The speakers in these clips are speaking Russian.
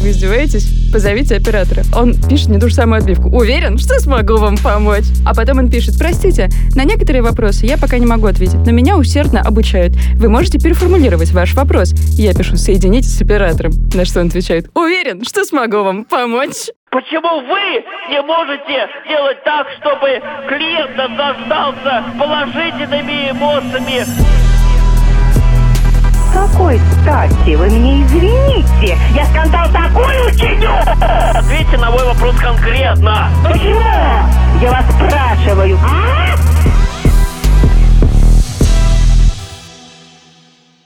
Вы издеваетесь? Позовите оператора. Он пишет мне ту же самую отбивку. Уверен, что смогу вам помочь. А потом он пишет, простите, на некоторые вопросы я пока не могу ответить, но меня усердно обучают. Вы можете переформулировать ваш вопрос. Я пишу, соединитесь с оператором. На что он отвечает, уверен, что смогу вам помочь. Почему вы не можете сделать так, чтобы клиент наслаждался положительными эмоциями? С какой стати вы мне извините? Я скандал такой учиню! Ответьте на мой вопрос конкретно. Почему? Я вас спрашиваю, а?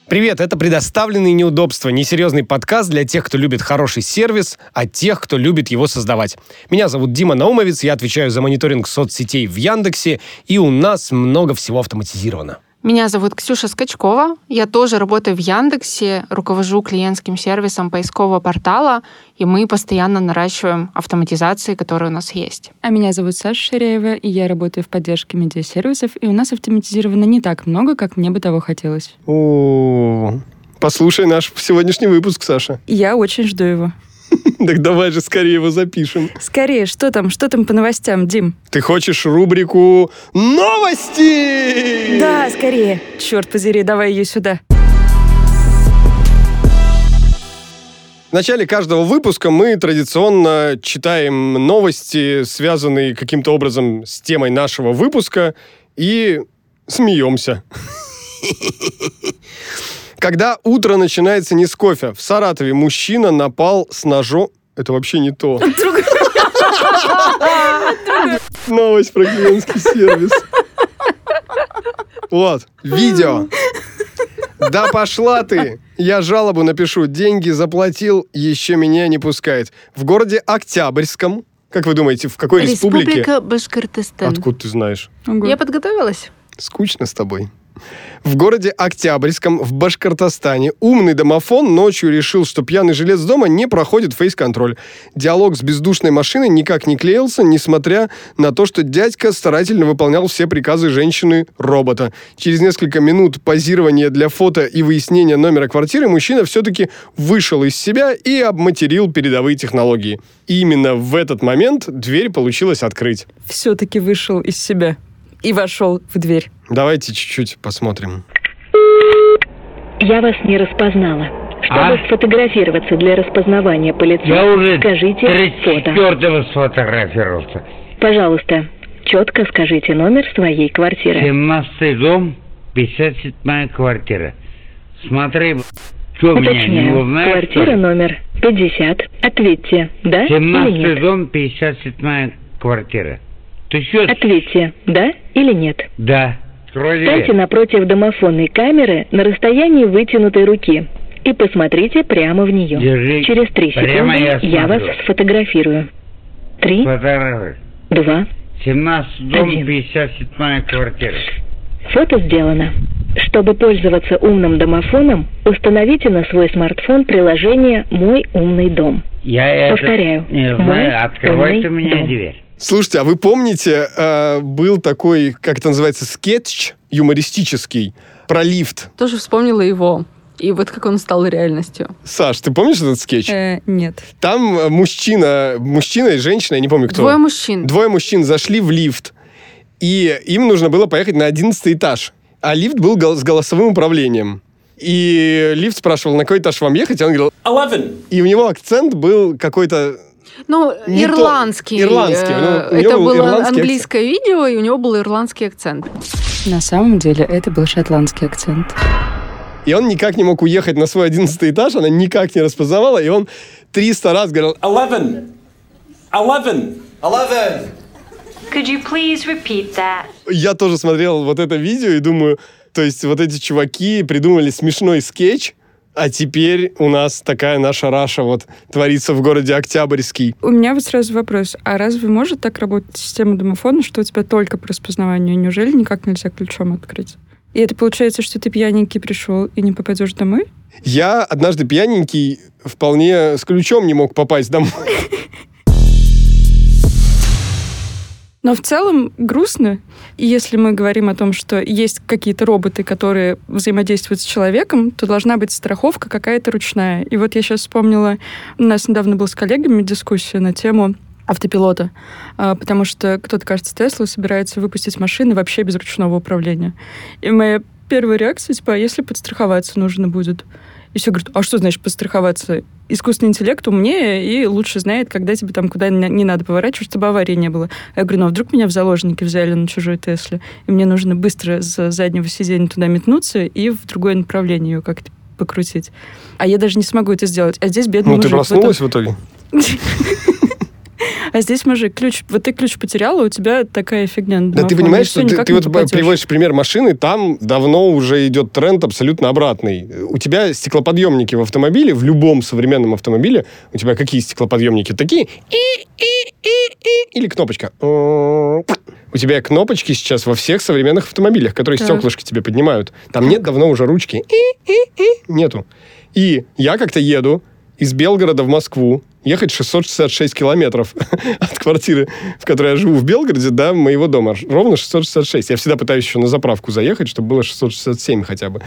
Привет, это «Предоставленные неудобства» — несерьезный подкаст для тех, кто любит хороший сервис, а тех, кто любит его создавать. Меня зовут Дима Наумовец, я отвечаю за мониторинг соцсетей в Яндексе, и у нас много всего автоматизировано. Меня зовут Ксюша Скачкова. Я тоже работаю в Яндексе, руковожу клиентским сервисом поискового портала, и мы постоянно наращиваем автоматизации, которые у нас есть. А меня зовут Саша Ширяева, и я работаю в поддержке медиасервисов, и у нас автоматизировано не так много, как мне бы того хотелось. О, послушай наш сегодняшний выпуск, Саша. Я очень жду его. Так давай же скорее его запишем. Скорее, что там, что там по новостям, Дим? Ты хочешь рубрику «Новости»? Да, скорее. Черт подери, давай ее сюда. В начале каждого выпуска мы традиционно читаем новости, связанные каким-то образом с темой нашего выпуска, и смеемся. Когда утро начинается не с кофе, в Саратове мужчина напал с ножом... Это вообще не то. Новость про клиентский сервис. Вот, видео. Да пошла ты! Я жалобу напишу. Деньги заплатил, еще меня не пускает. В городе Октябрьском. Как вы думаете, в какой республике? Республика Башкортостан. Откуда ты знаешь? Я подготовилась. Скучно с тобой. В городе Октябрьском в Башкортостане умный домофон ночью решил, что пьяный жилец дома не проходит фейс-контроль. Диалог с бездушной машиной никак не клеился, несмотря на то, что дядька старательно выполнял все приказы женщины-робота. Через несколько минут позирования для фото и выяснения номера квартиры мужчина все-таки вышел из себя и обматерил передовые технологии. И именно в этот момент дверь получилось открыть. Все-таки вышел из себя и вошел в дверь. Давайте чуть-чуть посмотрим. Я вас не распознала. Чтобы А? сфотографироваться для распознавания по лицу, Я уже скажите фото. 34-го сфотографировался. Пожалуйста, четко скажите номер своей квартиры. 17 дом, 57 квартира. Смотри, что меня не Уточняю, узнаешь? квартира номер 50. Ответьте, да или 17 нет? дом, 57 квартира. Ты что? Ответьте, да или нет. Да. Вроде Встаньте напротив домофонной камеры на расстоянии вытянутой руки и посмотрите прямо в нее. Держи. Через три Прямо секунды я я вас сфотографирую. Три, Фотография. два, 17 дом, Один. 57 квартира. Фото сделано. Чтобы пользоваться умным домофоном, установите на свой смартфон приложение «Мой умный дом». Я Повторяю. не знаю, открывай ты меня дом. дверь. Слушайте, а вы помните, э, был такой, как это называется, скетч юмористический про лифт? Тоже вспомнила его. И вот как он стал реальностью. Саш, ты помнишь этот скетч? Э, нет. Там э, мужчина, мужчина и женщина, я не помню кто. Двое мужчин. Двое мужчин зашли в лифт, и им нужно было поехать на 11 этаж. А лифт был гол- с голосовым управлением. И лифт спрашивал, на какой этаж вам ехать, и он говорил... 11. И у него акцент был какой-то... Ну, Не то. ирландский. Ирландский, Э, ну, Это был было ирландский английское видео, и у него был ирландский акцент. На самом деле это был шотландский акцент. И он никак не мог уехать на свой 11 этаж, она никак не распознавала, и он 300 раз говорил 11. 11. Could you please repeat that? Я тоже смотрел вот это видео и думаю, то есть вот эти чуваки придумали смешной скетч, а теперь у нас такая наша Раша вот творится в городе Октябрьский. У меня вот сразу вопрос. А разве может так работать система домофона, что у тебя только по распознаванию? Неужели никак нельзя ключом открыть? И это получается, что ты пьяненький пришел и не попадешь домой? Я однажды пьяненький вполне с ключом не мог попасть домой. Но в целом грустно. И если мы говорим о том, что есть какие-то роботы, которые взаимодействуют с человеком, то должна быть страховка какая-то ручная. И вот я сейчас вспомнила, у нас недавно был с коллегами дискуссия на тему автопилота, а, потому что кто-то, кажется, Тесла собирается выпустить машины вообще без ручного управления. И моя первая реакция, типа, а если подстраховаться нужно будет? И все говорят, а что значит подстраховаться? Искусственный интеллект умнее и лучше знает, когда тебе там куда не, надо поворачивать, чтобы аварии не было. Я говорю, ну а вдруг меня в заложники взяли на чужой Тесле, и мне нужно быстро с заднего сиденья туда метнуться и в другое направление ее как-то покрутить. А я даже не смогу это сделать. А здесь бедный Ну, ты мужик. этом- проснулась в итоге? А здесь, мужик, ключ... Вот ты ключ потеряла, у тебя такая фигня Да ты понимаешь, что ты, ты вот попадешь. приводишь пример машины, там давно уже идет тренд абсолютно обратный. У тебя стеклоподъемники в автомобиле, в любом современном автомобиле, у тебя какие стеклоподъемники? Такие или кнопочка. У тебя кнопочки сейчас во всех современных автомобилях, которые Так. стеклышки тебе поднимают. Там нет давно уже ручки. Нету. И я как-то еду из Белгорода в Москву, ехать 666 километров от квартиры, в которой я живу в Белгороде, до моего дома. Ровно 666. Я всегда пытаюсь еще на заправку заехать, чтобы было 667 хотя бы.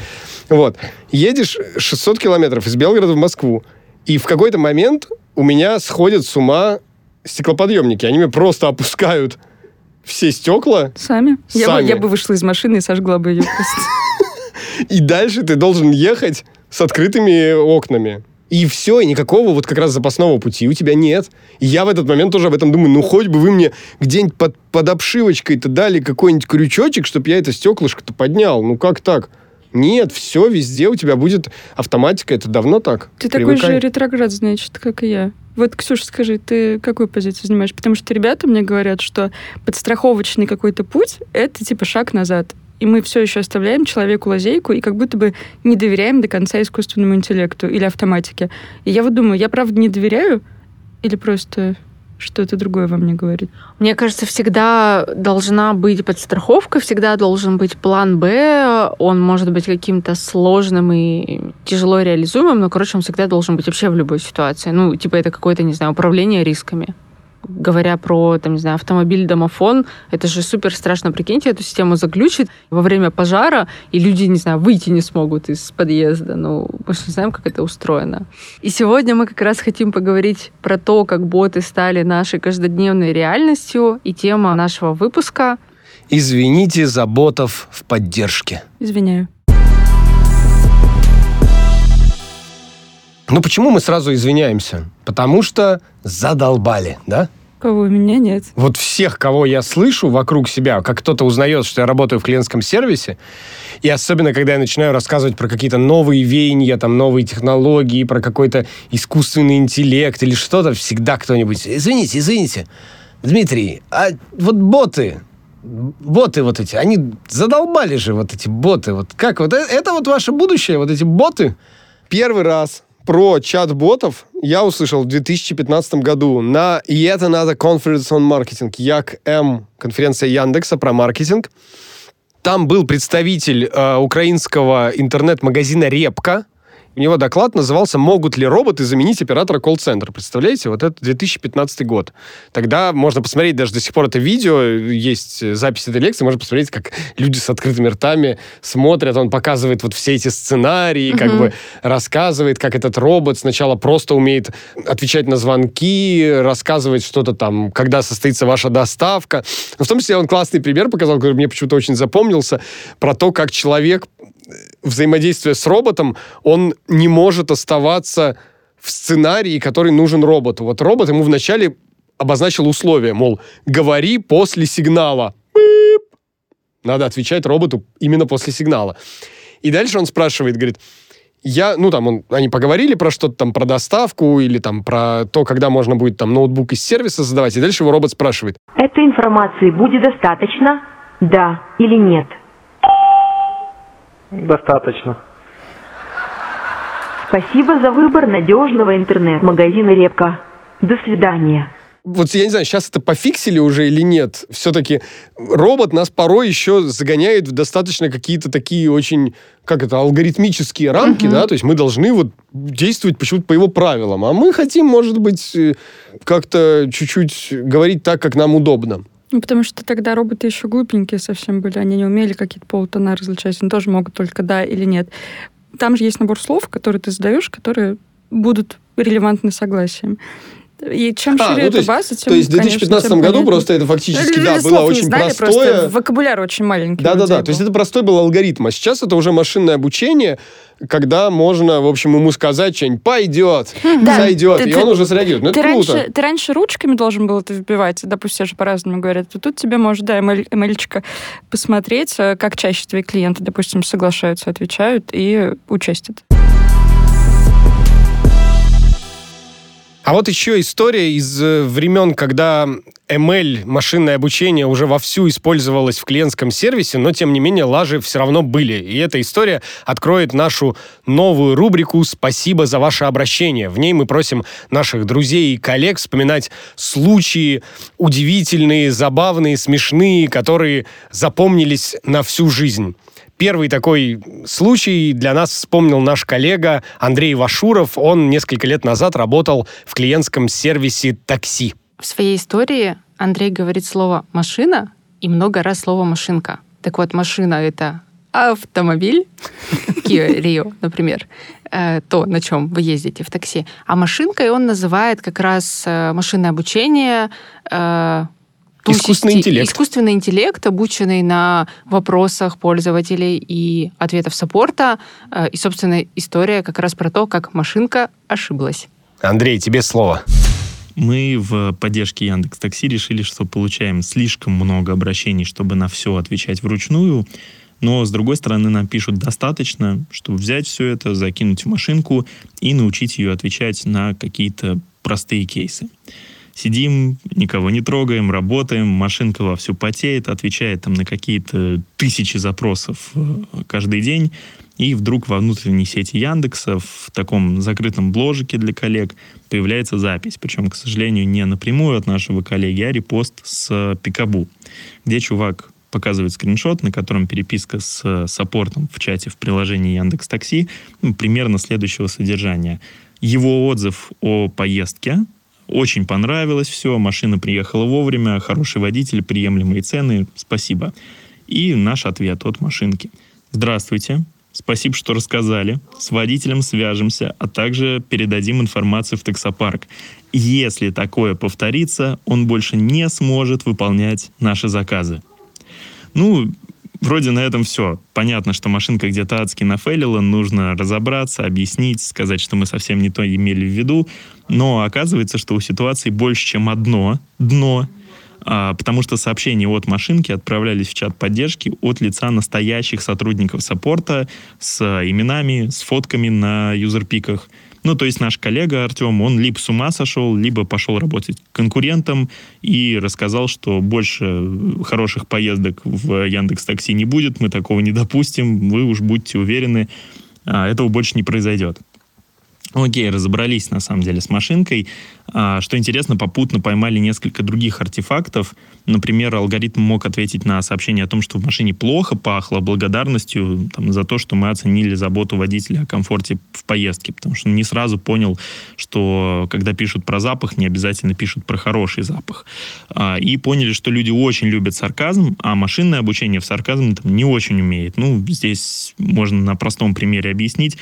Вот. Едешь 600 километров из Белгорода в Москву, и в какой-то момент у меня сходят с ума стеклоподъемники. Они мне просто опускают все стекла, Сами? Я, бы, Сами. я бы вышла из машины и сожгла бы ее просто. и дальше ты должен ехать с открытыми окнами. И все, и никакого вот как раз запасного пути у тебя нет. И я в этот момент тоже об этом думаю, ну хоть бы вы мне где-нибудь под, под обшивочкой-то дали какой-нибудь крючочек, чтобы я это стеклышко-то поднял. Ну как так? Нет, все, везде у тебя будет автоматика, это давно так. Ты такой же Привыкай. ретроград, значит, как и я. Вот, Ксюша, скажи, ты какую позицию занимаешь? Потому что ребята мне говорят, что подстраховочный какой-то путь — это типа шаг назад. И мы все еще оставляем человеку лазейку и как будто бы не доверяем до конца искусственному интеллекту или автоматике. И я вот думаю, я правда не доверяю или просто что-то другое во мне говорит? Мне кажется, всегда должна быть подстраховка, всегда должен быть план Б. Он может быть каким-то сложным и тяжело реализуемым, но, короче, он всегда должен быть вообще в любой ситуации. Ну, типа это какое-то, не знаю, управление рисками. Говоря про, там, не знаю, автомобиль-домофон, это же супер страшно. Прикиньте, эту систему заключит во время пожара, и люди, не знаю, выйти не смогут из подъезда. Ну, мы же не знаем, как это устроено. И сегодня мы как раз хотим поговорить про то, как боты стали нашей каждодневной реальностью. И тема нашего выпуска Извините за ботов в поддержке. Извиняю. Ну почему мы сразу извиняемся? Потому что задолбали, да? Кого у меня нет. вот всех, кого я слышу вокруг себя, как кто-то узнает, что я работаю в клиентском сервисе, и особенно, когда я начинаю рассказывать про какие-то новые веяния, там, новые технологии, про какой-то искусственный интеллект или что-то, всегда кто-нибудь, извините, извините, Дмитрий, а вот боты, боты вот эти, они задолбали же вот эти боты, вот как вот, э- это вот ваше будущее, вот эти боты? Первый раз про чат-ботов я услышал в 2015 году на Yet Another Conference on Marketing, ЯК-М, конференция Яндекса про маркетинг. Там был представитель э, украинского интернет-магазина «Репка». У него доклад назывался «Могут ли роботы заменить оператора колл-центра?» Представляете? Вот это 2015 год. Тогда можно посмотреть, даже до сих пор это видео, есть запись этой лекции, можно посмотреть, как люди с открытыми ртами смотрят, он показывает вот все эти сценарии, как Мгм. бы рассказывает, как этот робот сначала просто умеет отвечать на звонки, рассказывать что-то там, когда состоится ваша доставка. Но в том числе он классный пример показал, который мне почему-то очень запомнился, про то, как человек взаимодействуя с роботом, он не может оставаться в сценарии, который нужен роботу. Вот робот ему вначале обозначил условия, мол, говори после сигнала. Пип. Надо отвечать роботу именно после сигнала. И дальше он спрашивает, говорит, я, ну там, он, они поговорили про что-то там, про доставку или там про то, когда можно будет там ноутбук из сервиса задавать, и дальше его робот спрашивает, Этой информации будет достаточно? Да или нет? Достаточно. Спасибо за выбор надежного интернет-магазина «Репка». До свидания. вот я не знаю, сейчас это пофиксили уже или нет. Все-таки робот нас порой еще загоняет в достаточно какие-то такие очень, как это, алгоритмические рамки, Мгм. да, то есть мы должны вот действовать почему-то по его правилам, а мы хотим, может быть, э, как-то чуть-чуть говорить так, как нам удобно. Ну, потому что тогда роботы еще глупенькие совсем были, они не умели какие-то полутона различать, они тоже могут только да или нет. Там же есть набор слов, которые ты задаешь, которые будут релевантны согласием. И чем А, шире ну, то эта есть- база, тем, То есть в конечно, 2015 тем году просто это фактически, Люди да, было очень знали, простое. Просто вокабуляр очень маленький. Да-да-да, то есть это простой был алгоритм, а сейчас это уже машинное обучение, когда можно, в общем, ему сказать что-нибудь, пойдет, Да. сойдет, Ты- и ты- он уже среагирует. Ну, это ты, круто. раньше, ты раньше ручками должен был это вбивать, допустим, все же по-разному говорят. И тут тебе может, да, ML, посмотреть, э, как чаще твои клиенты, допустим, соглашаются, отвечают и участят. А вот еще история из э, времен, когда ML, машинное обучение, уже вовсю использовалось в клиентском сервисе, но, тем не менее, лажи все равно были. И эта история откроет нашу новую рубрику «Спасибо за ваше обращение». В ней мы просим наших друзей и коллег вспоминать случаи удивительные, забавные, смешные, которые запомнились на всю жизнь. Первый такой случай для нас вспомнил наш коллега Андрей Вашуров. Он несколько лет назад работал в клиентском сервисе такси. В своей истории Андрей говорит слово «машина» и много раз слово «машинка». Так вот, машина — это автомобиль, Kia Rio, например, э, то, на чем вы ездите в такси. А машинкой он называет как раз э, машинное обучение, э, Искусственный систе- интеллект. Искусственный интеллект, обученный на вопросах пользователей и ответов саппорта. Э, И, собственно, история как раз про то, как машинка ошиблась. Андрей, тебе слово. Мы в поддержке Яндекс Такси решили, что получаем слишком много обращений, чтобы на все отвечать вручную. Но, с другой стороны, нам пишут достаточно, чтобы взять все это, закинуть в машинку и научить ее отвечать на какие-то простые кейсы. Сидим, никого не трогаем, работаем, машинка вовсю потеет, отвечает там на какие-то тысячи запросов э, каждый день, и вдруг во внутренней сети Яндекса в таком закрытом бложике для коллег появляется запись, причем, к сожалению, не напрямую от нашего коллеги, а репост с Пикабу, где чувак показывает скриншот, на котором переписка с э, саппортом в чате в приложении Яндекс Такси ну, примерно следующего содержания. Его отзыв о поездке, очень понравилось все, машина приехала вовремя, хороший водитель, приемлемые цены, спасибо. И наш ответ от машинки. Здравствуйте, спасибо, что рассказали. С водителем свяжемся, а также передадим информацию в таксопарк. Если такое повторится, он больше не сможет выполнять наши заказы. Ну, вроде на этом все. Понятно, что машинка где-то адски нафейлила, нужно разобраться, объяснить, сказать, что мы совсем не то имели в виду. Но оказывается, что у ситуации больше, чем одно дно, а, потому что сообщения от машинки отправлялись в чат поддержки от лица настоящих сотрудников саппорта с именами, с фотками на юзерпиках. Ну, то есть наш коллега Артем, он либо с ума сошел, либо пошел работать конкурентом и рассказал, что больше хороших поездок в Яндекс Такси не будет, мы такого не допустим, вы уж будьте уверены, а, этого больше не произойдет. Окей, разобрались на самом деле с машинкой. А, Что интересно, попутно поймали несколько других артефактов. Например, алгоритм мог ответить на сообщение о том, что в машине плохо пахло, благодарностью там, за то, что мы оценили заботу водителя о комфорте в поездке. Потому что не сразу понял, что когда пишут про запах, не обязательно пишут про хороший запах. А, И поняли, что люди очень любят сарказм, а машинное обучение в сарказм там, не очень умеет. Ну, здесь можно на простом примере объяснить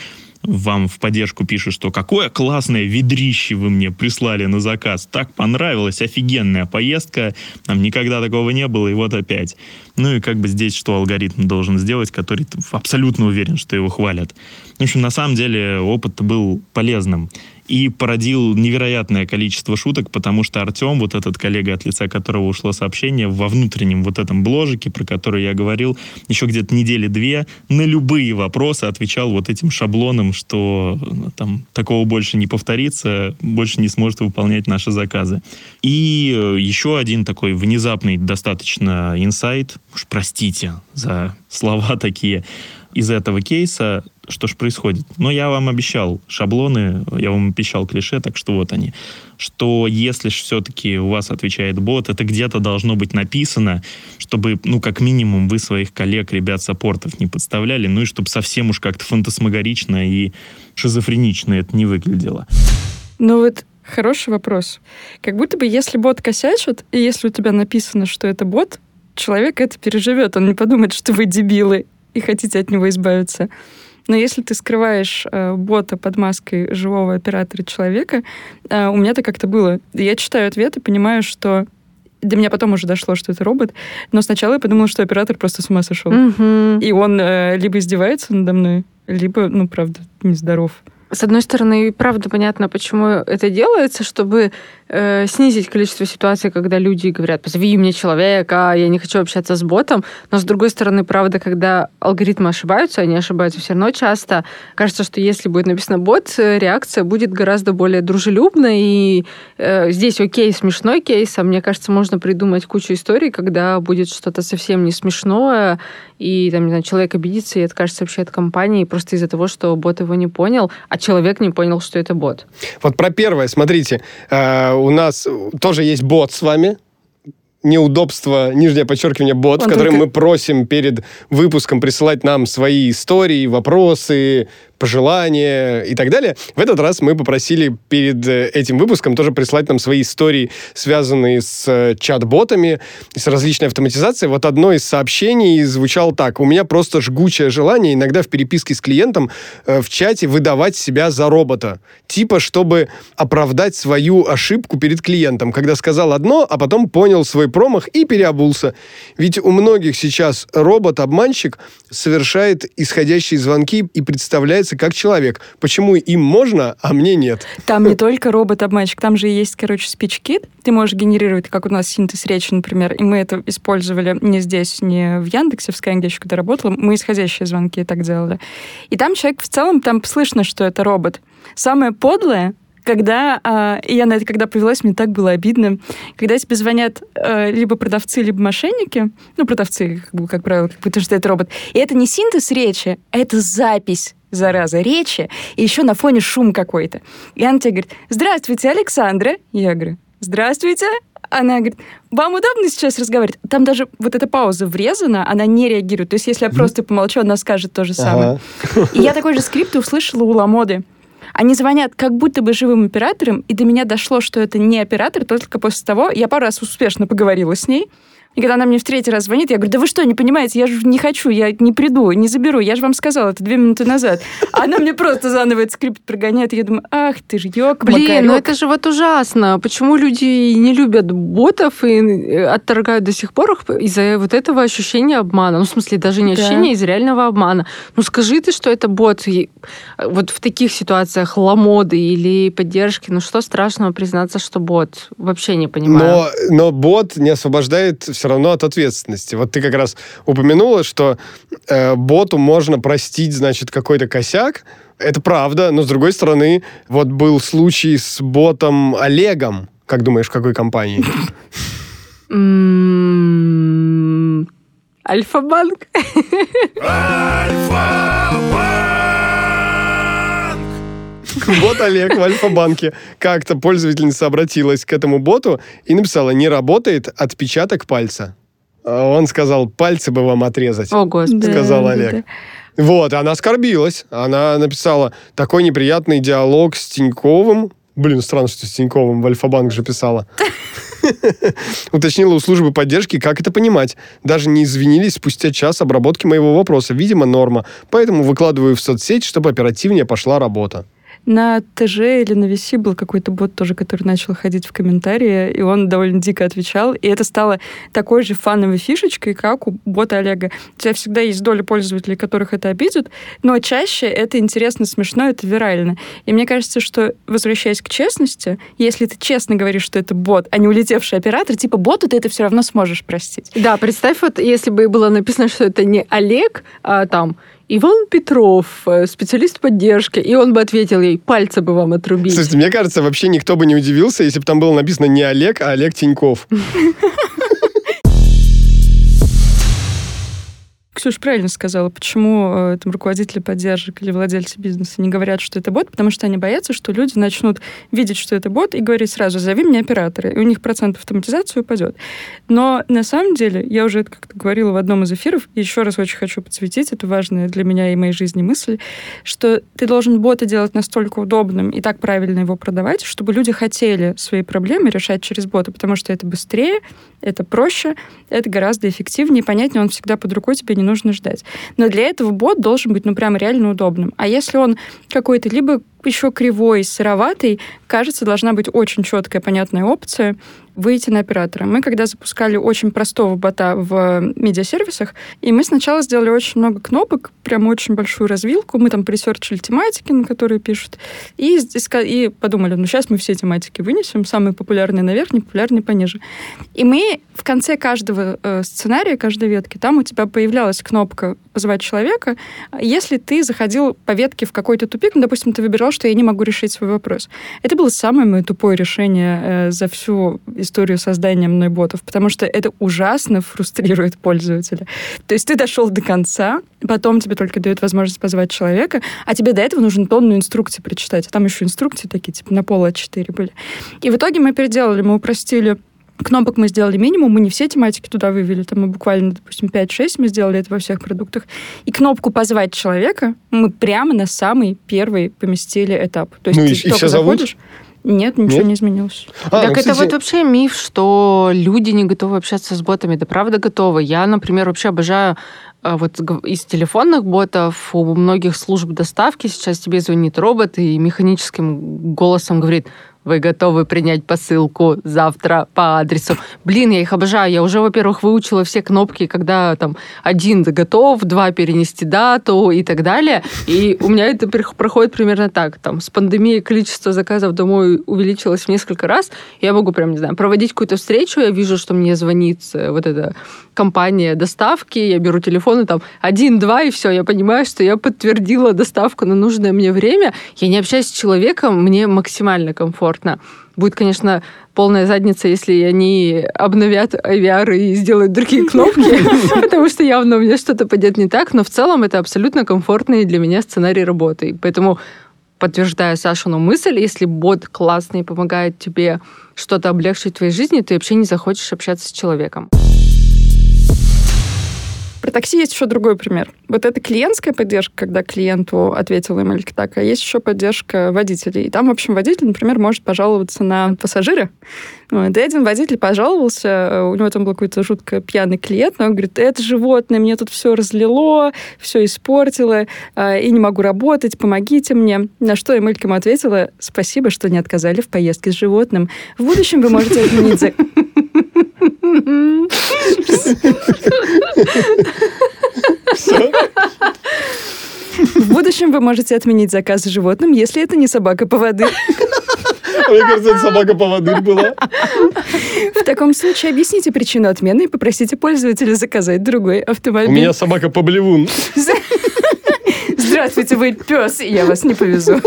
вам в поддержку пишут, что какое классное ведрище вы мне прислали на заказ. Так понравилось, офигенная поездка. Нам никогда такого не было, и вот опять. Ну и как бы здесь что алгоритм должен сделать, который абсолютно уверен, что его хвалят. В общем, на самом деле опыт был полезным и породил невероятное количество шуток, потому что Артем, вот этот коллега, от лица которого ушло сообщение, во внутреннем вот этом бложике, про который я говорил, еще где-то недели две на любые вопросы отвечал вот этим шаблоном, что ну, там такого больше не повторится, больше не сможет выполнять наши заказы. И э, еще один такой внезапный достаточно инсайт, уж простите за слова такие, из этого кейса, что же происходит? Но я вам обещал шаблоны, я вам обещал клише, так что вот они. Что если же все-таки у вас отвечает бот, это где-то должно быть написано, чтобы, ну, как минимум, вы своих коллег, ребят, саппортов не подставляли, ну и чтобы совсем уж как-то фантасмагорично и шизофренично это не выглядело. Ну вот Хороший вопрос. Как будто бы если бот косячит, и если у тебя написано, что это бот, человек это переживет. Он не подумает, что вы дебилы и хотите от него избавиться. Но если ты скрываешь э, бота под маской живого оператора человека, э, у меня это как-то было. Я читаю ответ и понимаю, что до меня потом уже дошло, что это робот, но сначала я подумала, что оператор просто с ума сошел. Мгм. И он э, либо издевается надо мной, либо, ну, правда, нездоров. С одной стороны, и правда понятно, почему это делается, чтобы э, снизить количество ситуаций, когда люди говорят, позови мне человека, я не хочу общаться с ботом. Но с другой стороны, правда, когда алгоритмы ошибаются, они ошибаются все равно часто, кажется, что если будет написано бот, э, реакция будет гораздо более дружелюбной. И э, здесь окей, смешной кейс, а мне кажется, можно придумать кучу историй, когда будет что-то совсем не смешное, и там, не знаю, человек обидится и откажется вообще от компании просто из-за того, что бот его не понял, а человек не понял, что это бот. Вот про первое, смотрите, э, у нас тоже есть бот с вами, неудобство, нижнее подчеркивание бот, Он в котором только- мы просим перед выпуском присылать нам свои истории, вопросы, пожелания и так далее. В этот раз мы попросили перед э, этим выпуском тоже прислать нам свои истории, связанные с э, чат-ботами, с различной автоматизацией. Вот одно из сообщений звучало так. У меня просто жгучее желание иногда в переписке с клиентом э, в чате выдавать себя за робота. Типа, чтобы оправдать свою ошибку перед клиентом, когда сказал одно, а потом понял свой промах и переобулся. Ведь у многих сейчас робот-обманщик совершает исходящие звонки и представляется как человек. Почему им можно, а мне нет? Там не только робот-обманщик, там же есть, короче, спич-кит. Ты можешь генерировать, как у нас синтез речи, например, и мы это использовали не здесь, не в Яндексе, в Skyeng, еще когда работала, мы исходящие звонки так делали. И там человек в целом, там слышно, что это робот. Самое подлое, когда, а, и я на это когда повелась, мне так было обидно, когда тебе звонят э, либо продавцы, либо мошенники, ну, продавцы, как, бы, как правило, как будто что это робот, и это не синтез речи, а это запись зараза, речи, и еще на фоне шум какой-то. И она тебе говорит, здравствуйте, Александра. Я говорю, здравствуйте. Она говорит, вам удобно сейчас разговаривать? Там даже вот эта пауза врезана, она не реагирует. То есть если я просто помолчу, она скажет то же самое. И я такой же скрипт услышала у Ламоды. Они звонят как будто бы живым оператором, и до меня дошло, что это не оператор, только после того, я пару раз успешно поговорила с ней, и когда она мне в третий раз звонит, я говорю, да вы что, не понимаете, я же не хочу, я не приду, не заберу, я же вам сказала это две минуты назад. А она мне просто заново этот скрипт прогоняет, и я думаю, ах ты ж, ёк, Блин, ну это же вот ужасно. Почему люди не любят ботов и э, отторгают до сих пор их из-за вот этого ощущения обмана? Ну, в смысле, даже не Да. ощущения, из реального обмана. Ну, скажи ты, что это бот. И, э, Вот в таких ситуациях ламоды или поддержки, ну, что страшного признаться, что бот? Вообще не понимаю. Но, но бот не освобождает все равно от ответственности. Вот ты как раз упомянула, что э, боту можно простить, значит, какой-то косяк. Это правда, но с другой стороны, вот был случай с ботом Олегом. Как думаешь, в какой компании? М, Альфа-банк? Вот Олег в Альфа-банке. Как-то пользовательница обратилась к этому боту и написала, не работает отпечаток пальца. А Он сказал, пальцы бы вам отрезать. О, господи. сказал да, Олег. да. Вот, она оскорбилась. Она написала такой неприятный диалог с Тиньковым. Блин, странно, что с Тиньковым в Альфа-банк же писала. Уточнила у службы поддержки, как это понимать. Даже не извинились спустя час обработки моего вопроса. Видимо, норма. Поэтому выкладываю в соцсеть, чтобы оперативнее пошла работа. На ТЖ или на VC был какой-то бот тоже, который начал ходить в комментарии, и он довольно дико отвечал. И это стало такой же фановой фишечкой, как у бота Олега. У тебя всегда есть доля пользователей, которых это обидит, но чаще это интересно, смешно, это вирально. И мне кажется, что, возвращаясь к честности, если ты честно говоришь, что это бот, а не улетевший оператор, типа боту ты это все равно сможешь простить. Да, представь, вот если бы было написано, что это не Олег, а там Иван Петров, э, специалист поддержки, и он бы ответил ей, пальцы бы вам отрубить. Слушайте, мне кажется, вообще никто бы не удивился, если бы там было написано не Олег, а Олег Тиньков. Ксюша правильно сказала, почему э, там руководители поддержек или владельцы бизнеса не говорят, что это бот, потому что они боятся, что люди начнут видеть, что это бот, и говорить сразу, зови мне оператора, и у них процент автоматизации упадет. Но на самом деле, я уже это как-то говорила в одном из эфиров, и еще раз очень хочу подсветить, это важная для меня и моей жизни мысль, что ты должен бота делать настолько удобным и так правильно его продавать, чтобы люди хотели свои проблемы решать через бота, потому что это быстрее, это проще, это гораздо эффективнее, понятнее, он всегда под рукой, тебе не нужно ждать. Но для этого бот должен быть, ну, прям реально удобным. А если он какой-то либо еще кривой, сыроватый, кажется, должна быть очень четкая, понятная опция выйти на оператора. Мы когда запускали очень простого бота в медиасервисах, и мы сначала сделали очень много кнопок, прям очень большую развилку, мы там пресерчили тематики, на которые пишут, и, и подумали, ну сейчас мы все тематики вынесем, самые популярные наверх, непопулярные пониже. И мы в конце каждого э, сценария, каждой ветки, там у тебя появлялась кнопка «Позвать человека», если ты заходил по ветке в какой-то тупик, ну, допустим, ты выбирал, что я не могу решить свой вопрос. Это было самое мое тупое решение э, за всю историю создания мной ботов, потому что это ужасно фрустрирует пользователя. То есть ты дошел до конца, потом тебе только дают возможность позвать человека, а тебе до этого нужно тонну инструкций прочитать. А там еще инструкции такие, типа на пол А4 были. И в итоге мы переделали, мы упростили Кнопок мы сделали минимум, мы не все тематики туда вывели, там мы буквально, допустим, 5-6 мы сделали это во всех продуктах. И кнопку «Позвать человека» мы прямо на самый первый поместили этап. То есть ну, ты и, только и все заходишь, зовут? Нет, ничего Нет? не изменилось. А, так ну, это кстати, вот вообще миф, что люди не готовы общаться с ботами. Да правда готовы. Я, например, вообще обожаю а, вот из телефонных ботов у многих служб доставки сейчас тебе звонит робот и механическим голосом говорит, вы готовы принять посылку завтра по адресу. Блин, я их обожаю. Я уже, во-первых, выучила все кнопки, когда там один готов, два перенести дату и так далее. И у меня это проходит примерно так. Там с пандемией количество заказов домой увеличилось в несколько раз. Я могу прям, не знаю, проводить какую-то встречу, я вижу, что мне звонит э, вот эта компания доставки, я беру телефон, и там один-два, и все, я понимаю, что я подтвердила доставку на нужное мне время. Я не общаюсь с человеком, мне максимально комфортно. Будет, конечно, полная задница, если они обновят IVR и сделают другие кнопки, потому что явно у меня что-то пойдет не так, но в целом это абсолютно комфортный для меня сценарий работы. Поэтому подтверждая Сашину мысль, если бот классный и помогает тебе что-то облегчить в твоей жизни, ты вообще не захочешь общаться с человеком. Про такси есть еще другой пример. Вот это клиентская поддержка, когда клиенту ответила email так, а есть еще поддержка водителей. И там, в общем, водитель, например, может пожаловаться на пассажира. Вот. И один водитель пожаловался, э, у него там был какой-то жутко пьяный клиент, но он говорит, это животное, мне тут все разлило, все испортило, э, и не могу работать, помогите мне. На что Эмелька ему ответила, спасибо, что не отказали в поездке с животным. В будущем вы можете отменить... В будущем вы можете отменить заказ животным, если это не собака по воды. Мне кажется, это собака поводырь была. В таком случае объясните причину отмены и попросите пользователя заказать другой автомобиль. У меня собака поблевун. Здравствуйте, вы пес, и я вас не повезу.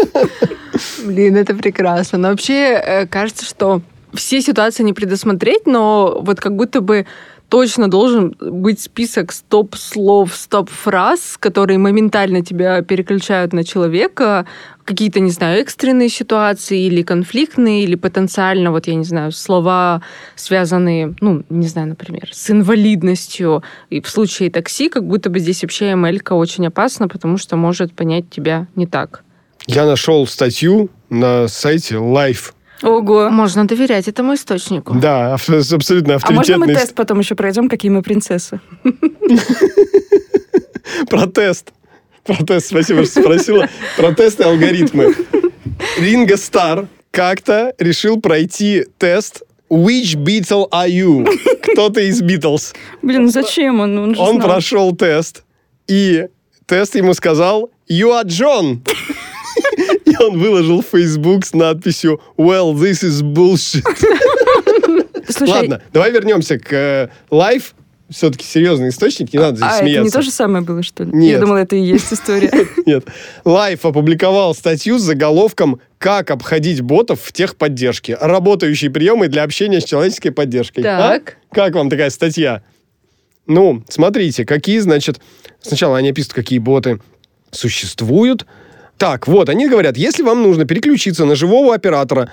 Блин, это прекрасно. Но вообще э, кажется, что все ситуации не предусмотреть, но вот как будто бы точно должен быть список стоп-слов, стоп-фраз, которые моментально тебя переключают на человека, какие-то, не знаю, экстренные ситуации или конфликтные, или потенциально, вот я не знаю, слова, связанные, ну, не знаю, например, с инвалидностью. И в случае такси, как будто бы здесь вообще ML очень опасно, потому что может понять тебя не так. Я нашел статью на сайте Life. Ого. Можно доверять этому источнику. Да, аб- абсолютно А можно мы авторитетный тест потом еще пройдем, какие мы принцессы? Протест. Протест, спасибо, что спросила. Протесты алгоритмы. Ринго Стар как-то решил пройти тест Which Beatle are you? Кто-то из Битлз. Блин, ну зачем он? Он, же Он знал. прошел тест, и тест ему сказал You are John. Он выложил в Facebook с надписью Well, this is bullshit. Слушай, Ладно, давай вернемся к э, Life. Все-таки серьезный источник, не надо здесь а это смеяться. не то же самое было, что ли? Нет. Я думала, это и есть история. Нет. Лайф опубликовал статью с заголовком «Как обходить ботов в техподдержке. Работающие приемы для общения с человеческой поддержкой». Так. А? Как вам такая статья? Ну, смотрите, какие, значит, сначала они описывают, какие боты существуют. Так, вот, они говорят, если вам нужно переключиться на живого оператора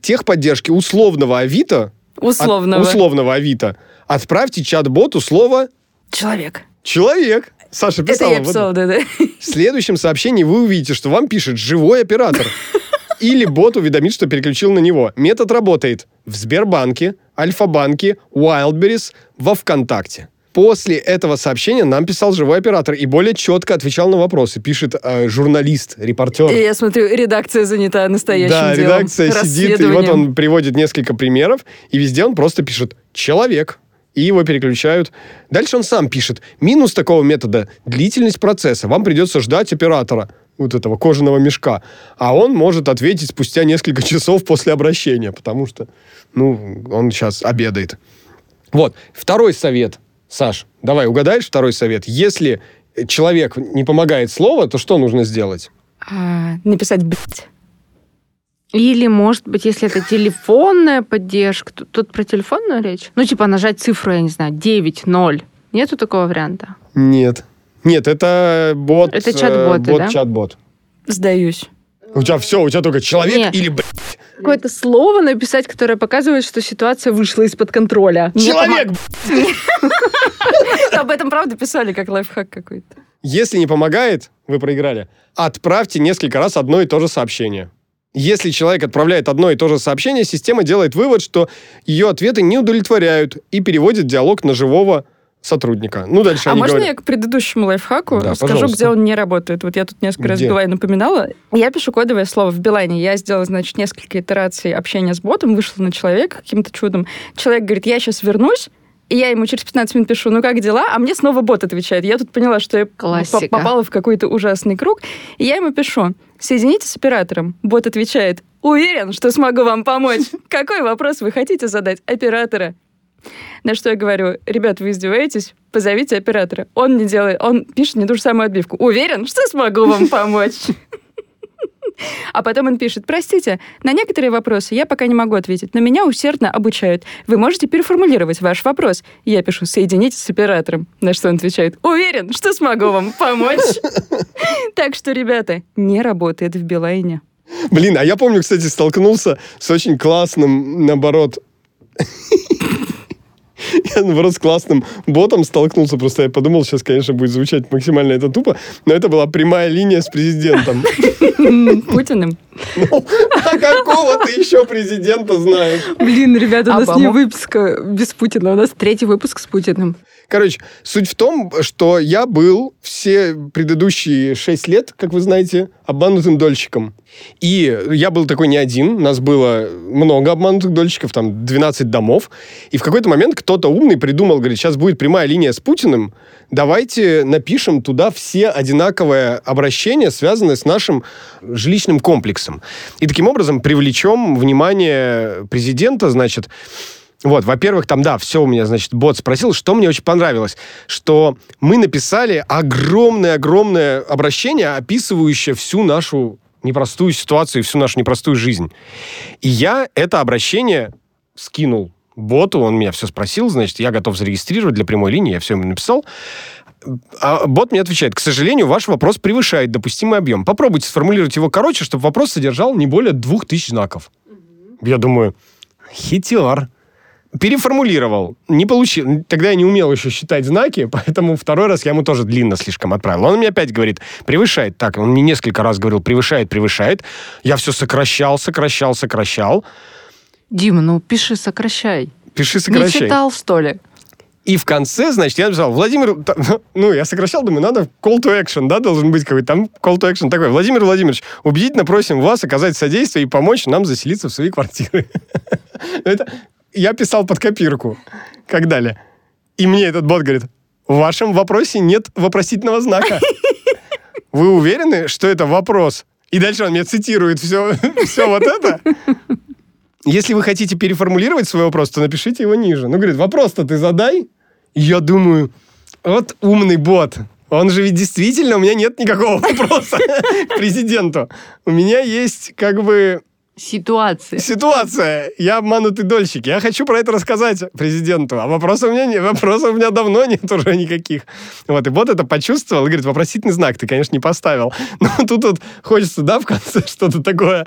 техподдержки условного Авито, Условного. от- условного Авито, отправьте чат-боту слово Человек. «человек». Саша Это писала. я вот. писала, да-да. В следующем сообщении вы увидите, что вам пишет живой оператор. Или бот уведомит, что переключил на него. Метод работает в Сбербанке, Альфа-банке, Wildberries, во ВКонтакте. После этого сообщения нам писал живой оператор и более четко отвечал на вопросы. Пишет э, журналист, репортер. И я смотрю, редакция занята настоящим Да, делом. редакция сидит, и вот он приводит несколько примеров, и везде он просто пишет «человек», и его переключают. Дальше он сам пишет «минус такого метода – длительность процесса, вам придется ждать оператора» вот этого кожаного мешка, а он может ответить спустя несколько часов после обращения, потому что, ну, он сейчас обедает. Вот, второй совет. Саш, давай угадаешь второй совет. Если человек не помогает слово, то что нужно сделать? А, написать «блядь». Или, может быть, если это телефонная поддержка, то- тут про телефонную речь? Ну, типа нажать цифру, я не знаю, 9, 0. Нету такого варианта? Нет. Нет, это бот. Это э, чат-боты, бот, да? чат-бот. Сдаюсь. У тебя все, у тебя только человек Нет. или б***ь. Какое-то слово написать, которое показывает, что ситуация вышла из-под контроля. Человек! Об этом, правда, писали, как лайфхак какой-то. Если не помогает, вы проиграли, отправьте несколько раз одно и то же сообщение. Если человек отправляет одно и то же сообщение, система делает вывод, что ее ответы не удовлетворяют и переводит диалог на живого сотрудника. Ну, дальше А они можно говорят... я к предыдущему лайфхаку Да, скажу, пожалуйста. где он не работает? Вот я тут несколько раз в Где? Билайне упоминала. Я пишу кодовое слово в Билайне. Я сделала, значит, несколько итераций общения с ботом, вышла на человека каким-то чудом. Человек говорит, я сейчас вернусь, и я ему через 15 минут пишу, ну как дела? А мне снова бот отвечает. Я тут поняла, что я Классика. по- попала в какой-то ужасный круг. И я ему пишу, соедините с оператором. Бот отвечает, уверен, что смогу вам помочь. Какой вопрос вы хотите задать оператора? На что я говорю, ребят, вы издеваетесь? Позовите оператора. Он не делает, он пишет мне ту же самую отбивку. Уверен, что смогу вам помочь? А потом он пишет, простите, на некоторые вопросы я пока не могу ответить, но меня усердно обучают. Вы можете переформулировать ваш вопрос. Я пишу, соединитесь с оператором. На что он отвечает, уверен, что смогу вам помочь. Так что, ребята, не работает в Билайне. Блин, а я помню, кстати, столкнулся с очень классным, наоборот... Я, наоборот, с классным ботом столкнулся. Просто я подумал, сейчас, конечно, будет звучать максимально это тупо, но это была прямая линия с президентом. Путиным. А какого ты еще президента знаешь? Блин, ребята, у нас Обаму. не выпуска без Путина, у нас третий выпуск с Путиным. Короче, суть в том, что я был все предыдущие шесть лет, как вы знаете, обманутым дольщиком. И я был такой не один, нас было много обманутых дольщиков, там 12 домов. И в какой-то момент кто-то умный придумал, говорит, сейчас будет прямая линия с Путиным, давайте напишем туда все одинаковое обращение, связанное с нашим жилищным комплексом. И таким образом привлечем внимание президента, значит, вот, во-первых, там, да, все у меня, значит, бот спросил, что мне очень понравилось, что мы написали огромное-огромное обращение, описывающее всю нашу непростую ситуацию и всю нашу непростую жизнь. И я это обращение скинул боту, он меня все спросил, значит, я готов зарегистрировать для прямой линии, я все ему написал. А бот мне отвечает, к сожалению, ваш вопрос превышает допустимый объем. Попробуйте сформулировать его короче, чтобы вопрос содержал не более двух тысяч знаков. Я думаю, хитер. Переформулировал. Не получил. Тогда я не умел еще считать знаки, поэтому второй раз я ему тоже длинно слишком отправил. Он мне опять говорит, превышает. Так, он мне несколько раз говорил, превышает, превышает. Я все сокращал, сокращал, сокращал. Дима, ну пиши, сокращай. Пиши, Не сокращай. читал, что ли? И в конце, значит, я написал, Владимир, ну, я сокращал, думаю, надо call to action, да, должен быть какой-то там call to action такой. Владимир Владимирович, убедительно просим вас оказать содействие и помочь нам заселиться в свои квартиры. Это я писал под копирку. Как далее? И мне этот бот говорит, в вашем вопросе нет вопросительного знака. Вы уверены, что это вопрос? И дальше он мне цитирует все, все вот это. Если вы хотите переформулировать свой вопрос, то напишите его ниже. Ну, говорит, вопрос-то ты задай. Я думаю, вот умный бот. Он же ведь действительно, у меня нет никакого вопроса к президенту. У меня есть как бы Ситуация. Ситуация. Я обманутый дольщик. Я хочу про это рассказать президенту. А вопросов у меня нет. Вопросов у меня давно нет уже никаких. Вот. И вот это почувствовал. И говорит, вопросительный знак ты, конечно, не поставил. Но тут вот хочется, да, в конце что-то такое,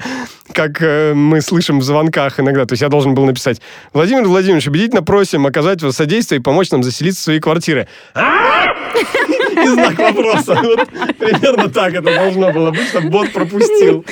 как э, мы слышим в звонках иногда. То есть я должен был написать, Владимир Владимирович, убедительно просим оказать вам содействие и помочь нам заселиться в свои квартиры. И знак вопроса. Примерно так это должно было быть, чтобы бот пропустил.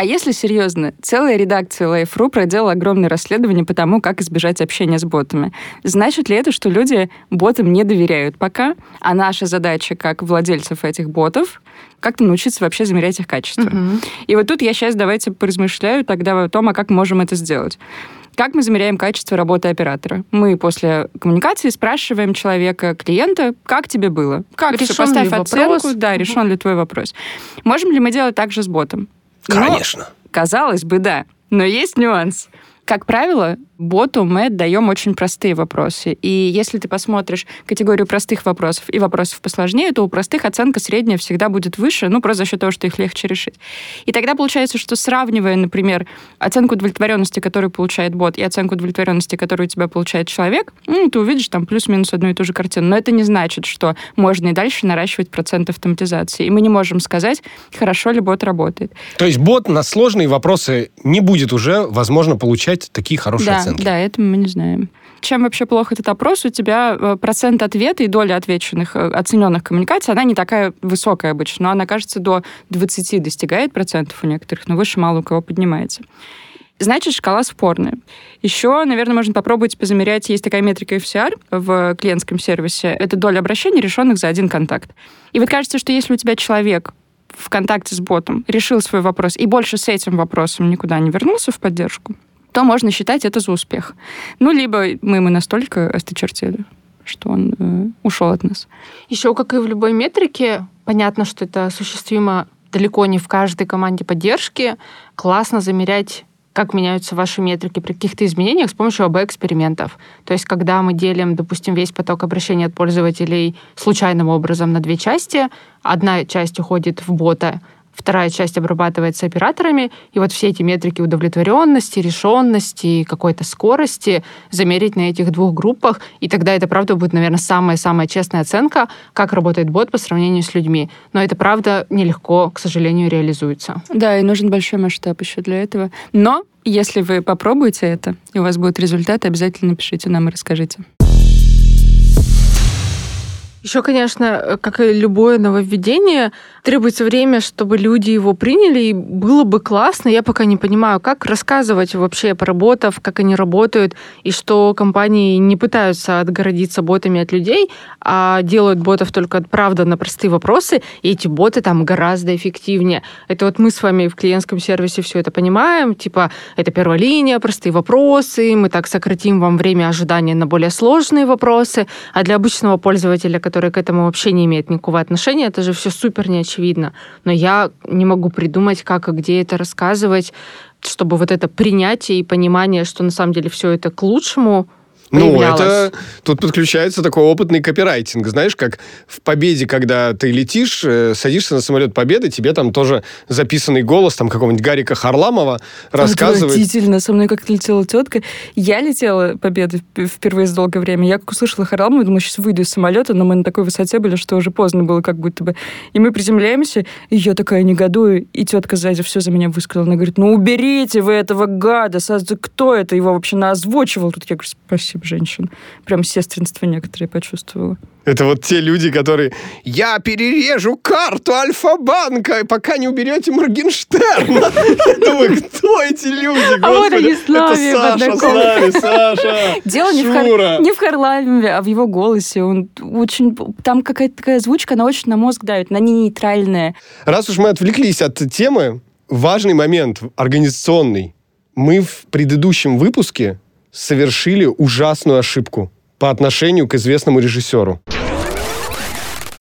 А если серьезно, целая редакция Life.ru проделала огромное расследование по тому, как избежать общения с ботами. Значит ли это, что люди ботам не доверяют пока, а наша задача как владельцев этих ботов как-то научиться вообще замерять их качество. Мгм. И вот тут я сейчас давайте поразмышляю тогда о том, а как можем это сделать. Как мы замеряем качество работы оператора? Мы после коммуникации спрашиваем человека, клиента, как тебе было? Как? Решен Поставь ли оценку, вопрос? да, решен ли твой вопрос. Можем ли мы делать так же с ботом? Но, Конечно. казалось бы, да. Но есть нюанс. Как правило, боту мы даем очень простые вопросы. И если ты посмотришь категорию простых вопросов и вопросов посложнее, то у простых оценка средняя всегда будет выше, ну, просто за счет того, что их легче решить. И тогда получается, что сравнивая, например, оценку удовлетворенности, которую получает бот, и оценку удовлетворенности, которую у тебя получает человек, ну, ты увидишь там плюс-минус одну и ту же картину. Но это не значит, что можно и дальше наращивать процент автоматизации. И мы не можем сказать, хорошо ли бот работает. То есть бот на сложные вопросы не будет уже, возможно, получать такие хорошие да, оценки. Да, это мы не знаем. Чем вообще плох этот опрос? У тебя э, процент ответа и доля отвеченных, э, оцененных коммуникаций, она не такая высокая обычно, но она, кажется, до 20 достигает процентов у некоторых, но выше мало у кого поднимается. Значит, шкала спорная. Еще, наверное, можно попробовать позамерять, есть такая метрика FCR в клиентском сервисе, это доля обращений, решенных за один контакт. И вот кажется, что если у тебя человек в контакте с ботом решил свой вопрос и больше с этим вопросом никуда не вернулся в поддержку, то можно считать это за успех. Ну, либо мы ему настолько осточертели, что он э, ушел от нас. Еще, как и в любой метрике, понятно, что это осуществимо далеко не в каждой команде поддержки. Классно замерять как меняются ваши метрики при каких-то изменениях с помощью АБ-экспериментов. То есть, когда мы делим, допустим, весь поток обращений от пользователей случайным образом на две части, одна часть уходит в бота, вторая часть обрабатывается операторами, и вот все эти метрики удовлетворенности, решенности, какой-то скорости замерить на этих двух группах, и тогда это, правда, будет, наверное, самая-самая честная оценка, как работает бот по сравнению с людьми. Но это, правда, нелегко, к сожалению, реализуется. Да, и нужен большой масштаб еще для этого. Но если вы попробуете это, и у вас будут результаты, обязательно напишите нам и расскажите. Еще, конечно, как и любое нововведение, требуется время, чтобы люди его приняли, и было бы классно. Я пока не понимаю, как рассказывать вообще про ботов, как они работают, и что компании не пытаются отгородиться ботами от людей, а делают ботов только, правда, на простые вопросы, и эти боты там гораздо эффективнее. Это вот мы с вами в клиентском сервисе все это понимаем, типа, это первая линия, простые вопросы, мы так сократим вам время ожидания на более сложные вопросы, а для обычного пользователя, который к этому вообще не имеет никакого отношения, это же все супер неочевидно. Но я не могу придумать, как и где это рассказывать, чтобы вот это принятие и понимание, что на самом деле все это к лучшему, Ну, это... Тут подключается такой опытный копирайтинг. Знаешь, как в «Победе», когда ты летишь, э, садишься на самолет «Победы», тебе там тоже записанный голос там какого-нибудь Гарика Харламова рассказывает. Отвратительно. Со мной как-то летела тетка. Я летела победу вп- впервые за долгое время. Я как услышала Харламова, думала, сейчас выйду из самолета, но мы на такой высоте были, что уже поздно было как будто бы. И мы приземляемся, и я такая негодую, и тетка сзади все за меня высказала. Она говорит, ну уберите вы этого гада, кто это его вообще наозвучивал? Тут я говорю, спасибо, женщина. Прям сестринство некоторые почувствовала. Это вот те люди, которые «Я перережу карту Альфа-банка, пока не уберете Моргенштерна». Я думаю, кто эти люди, А вот они с нами в Это Саша с нами, Саша, Дело не в, Хар- Шура. не в Харламове, а в его голосе. Он очень... Там какая-то такая озвучка, она очень на мозг давит, она не нейтральная. Раз уж мы отвлеклись от темы, важный момент организационный. Мы в предыдущем выпуске совершили ужасную ошибку по отношению к известному режиссеру.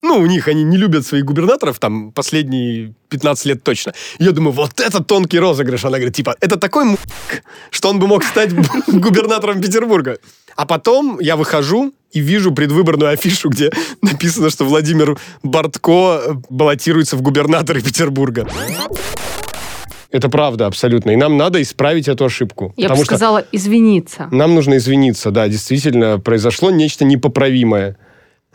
Ну, у них они не любят своих губернаторов, там, последние 15 лет точно. Я думаю, вот это тонкий розыгрыш. Она говорит, типа, это такой м***, что он бы мог стать губернатором Петербурга. А потом я выхожу, и вижу предвыборную афишу, где написано, что Владимир Бортко баллотируется в губернаторы Петербурга. Это правда, абсолютно. И нам надо исправить эту ошибку. Я бы сказала извиниться. нам нужно извиниться, да, действительно, произошло нечто непоправимое.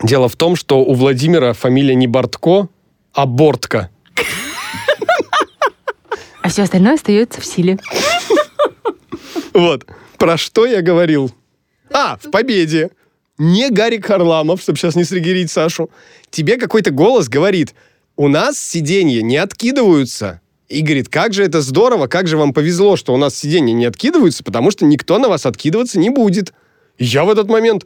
Дело в том, что у Владимира фамилия не Бортко, а Бортко. А все остальное остается в силе. Вот. Про что я говорил? А, в победе. Не Гарик Харламов, чтобы сейчас не срегерить Сашу. Тебе какой-то голос говорит, у нас сиденья не откидываются. И говорит, как же это здорово, как же вам повезло, что у нас сиденья не откидываются, потому что никто на вас откидываться не будет. Я в этот момент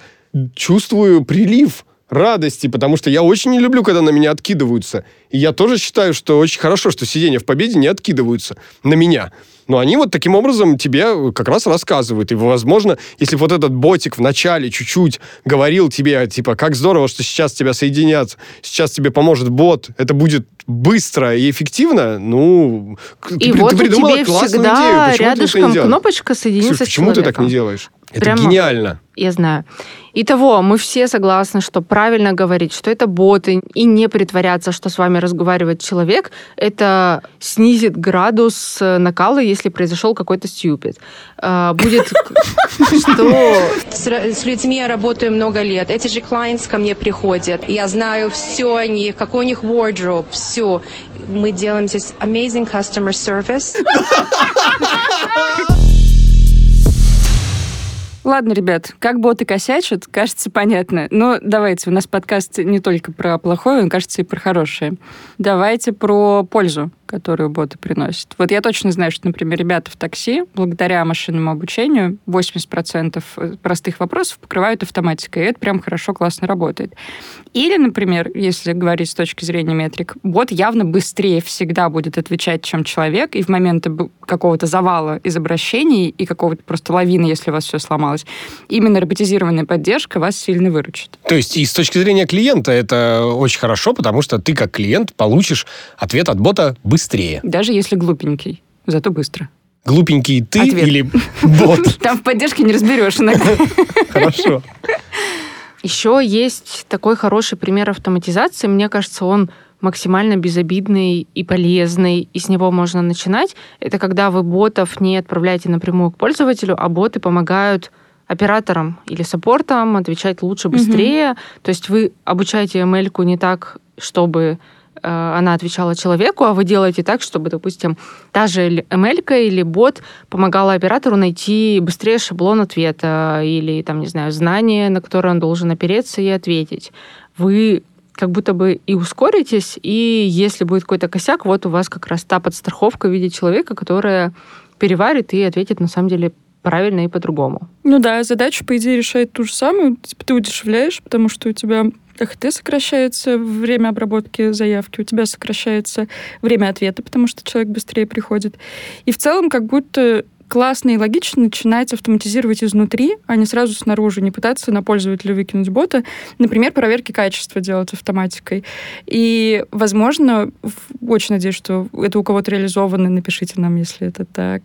чувствую прилив радости, потому что я очень не люблю, когда на меня откидываются. И я тоже считаю, что очень хорошо, что сиденья в победе не откидываются на меня. Но они вот таким образом тебе как раз рассказывают. И, возможно, если вот этот ботик в начале чуть-чуть говорил тебе, типа, как здорово, что сейчас тебя соединят, сейчас тебе поможет бот, это будет быстро и эффективно, ну, И ты, вот ты придумала тебя классную всегда идею. Почему ты рядышком делаешь? кнопочка соединиться Ксюш, с почему ты так не человеком. делаешь? Это Прямо- гениально. Я знаю. Итого, мы все согласны, что правильно говорить, что это боты, и не притворяться, что с вами разговаривает человек, это снизит градус э, накала, если произошел какой-то стюпид. А, Будет что... С, людьми я работаю много лет. Эти же clients ко мне приходят. Я знаю все о них, какой у них wardrobe, все. Мы делаем здесь amazing customer service. Ладно, ребят, как боты косячат, кажется, понятно. Но давайте, у нас подкаст не только про плохое, он, кажется, и про хорошее. Давайте про пользу, которую боты приносят. Вот я точно знаю, что, например, ребята в такси, благодаря машинному обучению, 80% простых вопросов покрывают автоматикой, и это прям хорошо, классно работает. Или, например, если говорить с точки зрения метрик, бот явно быстрее всегда будет отвечать, чем человек, и в моменты какого-то завала из обращений и какого-то просто лавины, если у вас все сломалось, именно роботизированная поддержка вас сильно выручит. То есть и с точки зрения клиента это очень хорошо, потому что ты как клиент получишь ответ от бота быстрее. Даже если глупенький, зато быстро. Глупенький ты Ответ. или бот? Там в поддержке не разберешь иногда. Хорошо. Еще есть такой хороший пример автоматизации. Мне кажется, он максимально безобидный и полезный, и с него можно начинать. Это когда вы ботов не отправляете напрямую к пользователю, а боты помогают операторам или саппортам отвечать лучше, быстрее. То есть вы обучаете ML не так, чтобы она отвечала человеку, а вы делаете так, чтобы, допустим, та же ML или бот помогала оператору найти быстрее шаблон ответа или, там, не знаю, знание, на которое он должен опереться и ответить. Вы как будто бы и ускоритесь, и если будет какой-то косяк, вот у вас как раз та подстраховка в виде человека, которая переварит и ответит на самом деле правильно и по-другому. Ну да, задача, по идее, решает ту же самую. Типа ты удешевляешь, потому что у тебя ХТ сокращается время обработки заявки, у тебя сокращается время ответа, потому что человек быстрее приходит. И в целом как будто классно и логично начинать автоматизировать изнутри, а не сразу снаружи, не пытаться на пользователя выкинуть бота. Например, проверки качества делать автоматикой. И, возможно, очень надеюсь, что это у кого-то реализовано, напишите нам, если это так.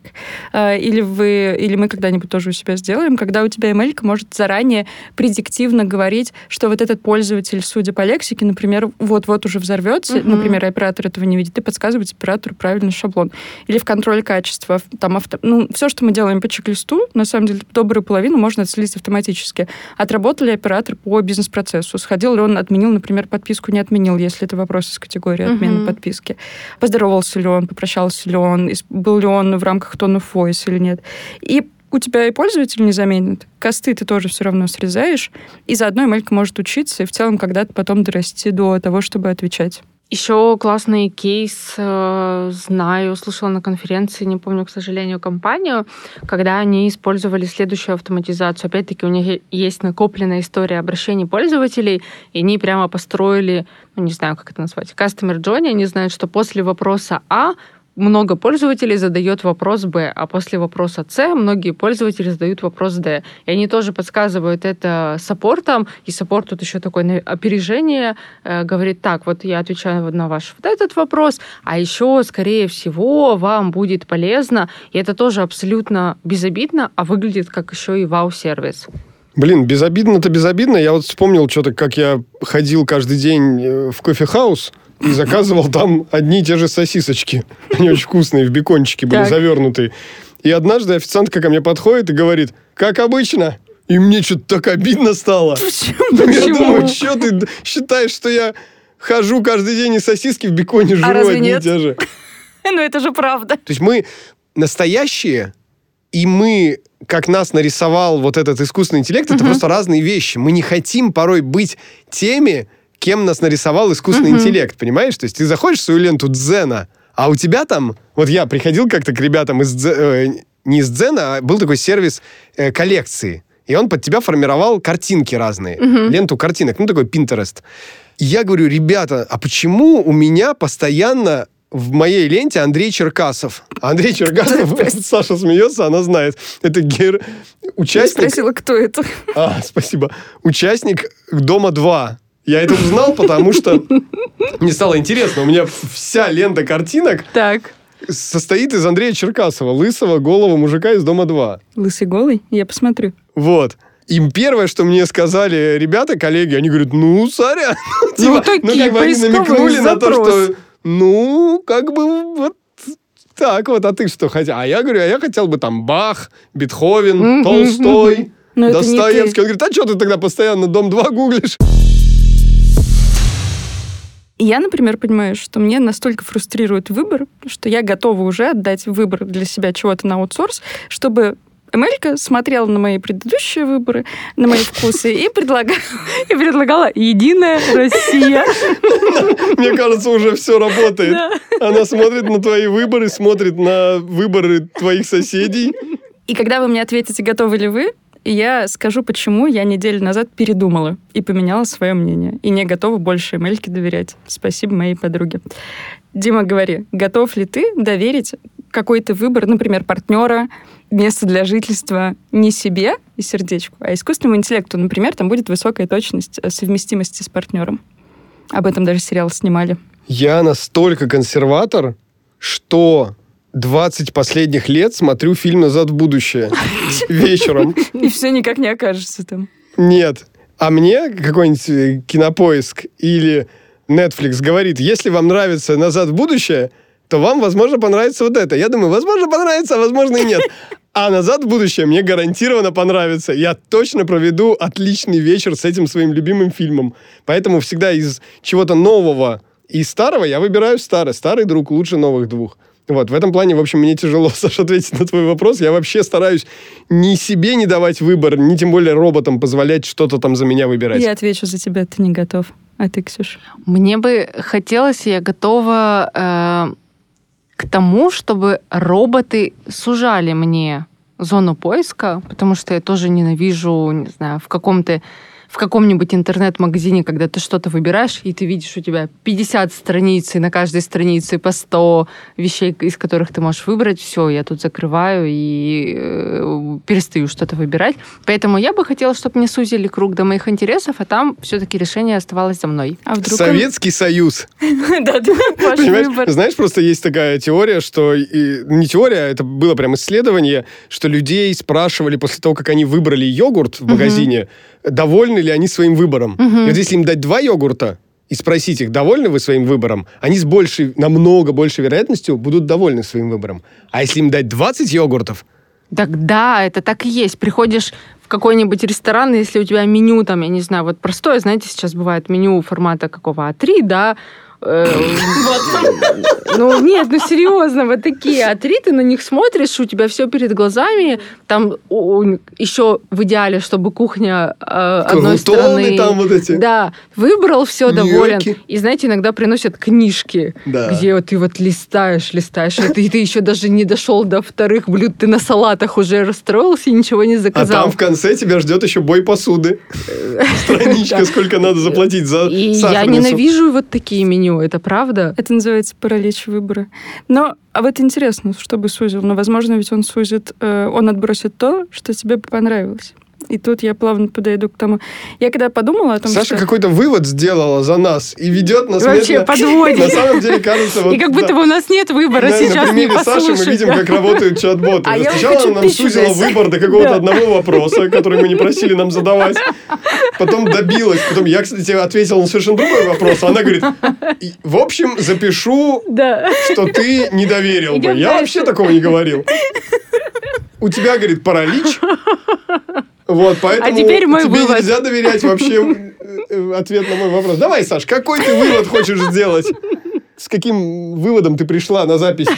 А, Или вы, или мы когда-нибудь тоже у себя сделаем, когда у тебя email может заранее предиктивно говорить, что вот этот пользователь, судя по лексике, например, вот-вот уже взорвется, Мгм. например, оператор этого не видит, и подсказывать оператору правильный шаблон. Или в контроле качества, там авто... ну, все, что мы делаем по чек-листу, на самом деле, добрую половину можно отследить автоматически. Отработал ли оператор по бизнес-процессу? Сходил ли он, отменил, например, подписку, не отменил, если это вопрос из категории отмены Мгм. подписки. Поздоровался ли он, попрощался ли он, был ли он в рамках tone of voice или нет. И у тебя и пользователь не заменит. Косты ты тоже все равно срезаешь. И заодно Эмелька может учиться и в целом когда-то потом дорасти до того, чтобы отвечать. Еще классный кейс э, знаю, слышала на конференции, не помню, к сожалению, компанию, когда они использовали следующую автоматизацию. Опять-таки у них есть накопленная история обращений пользователей, и они прямо построили, ну не знаю, как это назвать, customer journey. Они знают, что после вопроса А много пользователей задает вопрос Б, а после вопроса С многие пользователи задают вопрос Д. И они тоже подсказывают это саппортом, и саппорт тут еще такое опережение э, говорит, так, вот я отвечаю на ваш вот этот вопрос, а еще, скорее всего, вам будет полезно, и это тоже абсолютно безобидно, а выглядит как еще и вау-сервис. Блин, безобидно-то безобидно. Я вот вспомнил что-то, как я ходил каждый день э, в кофехаус и заказывал там одни и те же сосисочки. Они очень вкусные, в бекончике были Так. завернутые. И однажды официантка ко мне подходит и говорит, как обычно. И мне что-то так обидно стало. Ну, Я думаю, что ты считаешь, что я хожу каждый день и сосиски в беконе жру А разве одни и нет? те же? Ну это же правда. То есть мы настоящие, и мы, как нас нарисовал вот этот искусственный интеллект, это просто разные вещи. Мы не хотим порой быть теми, кем нас нарисовал искусственный Мгм. интеллект, понимаешь? То есть ты заходишь в свою ленту Дзена, а у тебя там... Вот я приходил как-то к ребятам из... Дзе- э, не из Дзена, а был такой сервис э, коллекции. И он под тебя формировал картинки разные. Мгм. Ленту картинок. Ну, такой Pinterest. И я говорю, ребята, а почему у меня постоянно в моей ленте Андрей Черкасов? А Андрей Черкасов, Саша смеется, она знает. Это гер... Я участник... спросила, кто это. А, спасибо. Участник «Дома-2». Я это узнал, потому что мне стало интересно. У меня вся лента картинок Так. состоит из Андрея Черкасова, лысого, голого мужика из «Дома-2». Лысый голый? Я посмотрю. Вот. Им первое, что мне сказали ребята, коллеги, они говорят, ну, сорян. Ну, Типа, такие как бы они намекнули на то, что, ну, как бы вот так вот, а ты что хотел? А я говорю, а я хотел бы там Бах, Бетховен, Толстой, не Достоевский. Он говорит, а что ты тогда постоянно Дом-2 гуглишь? И я, например, понимаю, что мне настолько фрустрирует выбор, что я готова уже отдать выбор для себя чего-то на аутсорс, чтобы Эмелька смотрела на мои предыдущие выборы, на мои вкусы и предлагала, и предлагала «Единая Россия». Мне кажется, уже все работает. Она смотрит на твои выборы, смотрит на выборы твоих соседей. И когда вы мне ответите, готовы ли вы, я скажу, почему я неделю назад передумала и поменяла свое мнение. И не готова больше Эмельке доверять. Спасибо моей подруге. Дима, говори, готов ли ты доверить какой-то выбор, например, партнера, место для жительства не себе и сердечку, а искусственному интеллекту? Например, там будет высокая точность э, совместимости с партнером. Об этом даже сериал снимали. Я настолько консерватор, что 20 последних лет смотрю фильм «Назад в будущее» вечером. И все никак не окажется там. Нет. А мне какой-нибудь э, кинопоиск или Netflix говорит, если вам нравится «Назад в будущее», то вам, возможно, понравится вот это. Я думаю, возможно, понравится, а возможно и нет. А «Назад в будущее» мне гарантированно понравится. Я точно проведу отличный вечер с этим своим любимым фильмом. Поэтому всегда из чего-то нового и старого я выбираю старый. Старый друг лучше новых двух. Вот, в этом плане, в общем, мне тяжело, Саша, ответить на твой вопрос. Я вообще стараюсь ни себе не давать выбор, ни тем более роботам позволять что-то там за меня выбирать. Я отвечу за тебя, ты не готов. А ты, Ксюша? Мне бы хотелось, я готова э, к тому, чтобы роботы сужали мне зону поиска, потому что я тоже ненавижу, не знаю, в каком-то в каком-нибудь интернет-магазине, когда ты что-то выбираешь, и ты видишь у тебя 50 страниц, и на каждой странице по 100 вещей, из которых ты можешь выбрать, все, я тут закрываю и э, перестаю что-то выбирать. Поэтому я бы хотела, чтобы мне сузили круг до моих интересов, а там все-таки решение оставалось за мной. А вдруг Советский Союз. Да, да, ваш Понимаешь, знаешь, просто есть такая теория, что... и- не теория, а это было прям исследование, что людей спрашивали после того, как они выбрали йогурт в магазине, довольны ли они своим выбором. И вот если им дать два йогурта и спросить их, довольны вы своим выбором, они с большей, намного большей вероятностью будут довольны своим выбором. А если им дать 20 йогуртов, Так да, это так и есть. Приходишь в какой-нибудь ресторан, если у тебя меню там, я не знаю, вот простое, знаете, сейчас бывает меню формата какого А3, да, Ну, нет, ну серьезно, вот такие А3, ты на них смотришь, у тебя все перед глазами, там еще в идеале, чтобы кухня э, одной стороны... там вот эти. Да, выбрал, все, доволен. И, знаете, иногда приносят книжки, где вот ты вот листаешь, листаешь, и ты, еще даже не дошел до вторых блюд, ты на салатах уже расстроился и ничего не а заказал. там в конце тебя ждет еще бой посуды. Страничка, сколько надо заплатить за И я ненавижу вот такие меню, это правда? Это называется паралич выбора. Но, а вот интересно, чтобы сузил. Но, возможно, ведь он сузит, э, он отбросит то, что тебе понравилось. И тут я плавно подойду к тому. Я когда подумала о том, Саша что... какой-то вывод сделала за нас и ведет нас Вообще медленно- подводит. На самом деле кажется... вот, И как будто бы у нас нет выбора Да, сейчас на не примере Саши мы видим, как работают чат-боты. А Сначала она нам сузила выбор до какого-то одного вопроса, который мы не просили нам задавать. Потом добилась. Потом я, кстати, ответил на совершенно другой вопрос. Она говорит, «И, в общем, запишу, что ты не доверил бы. Я вообще такого не говорил. У тебя, говорит, паралич. Вот, поэтому А теперь мой тебе вывод. нельзя доверять вообще э, э, ответ на мой вопрос. Давай, Саш, какой ты вывод хочешь сделать? С каким выводом ты пришла на запись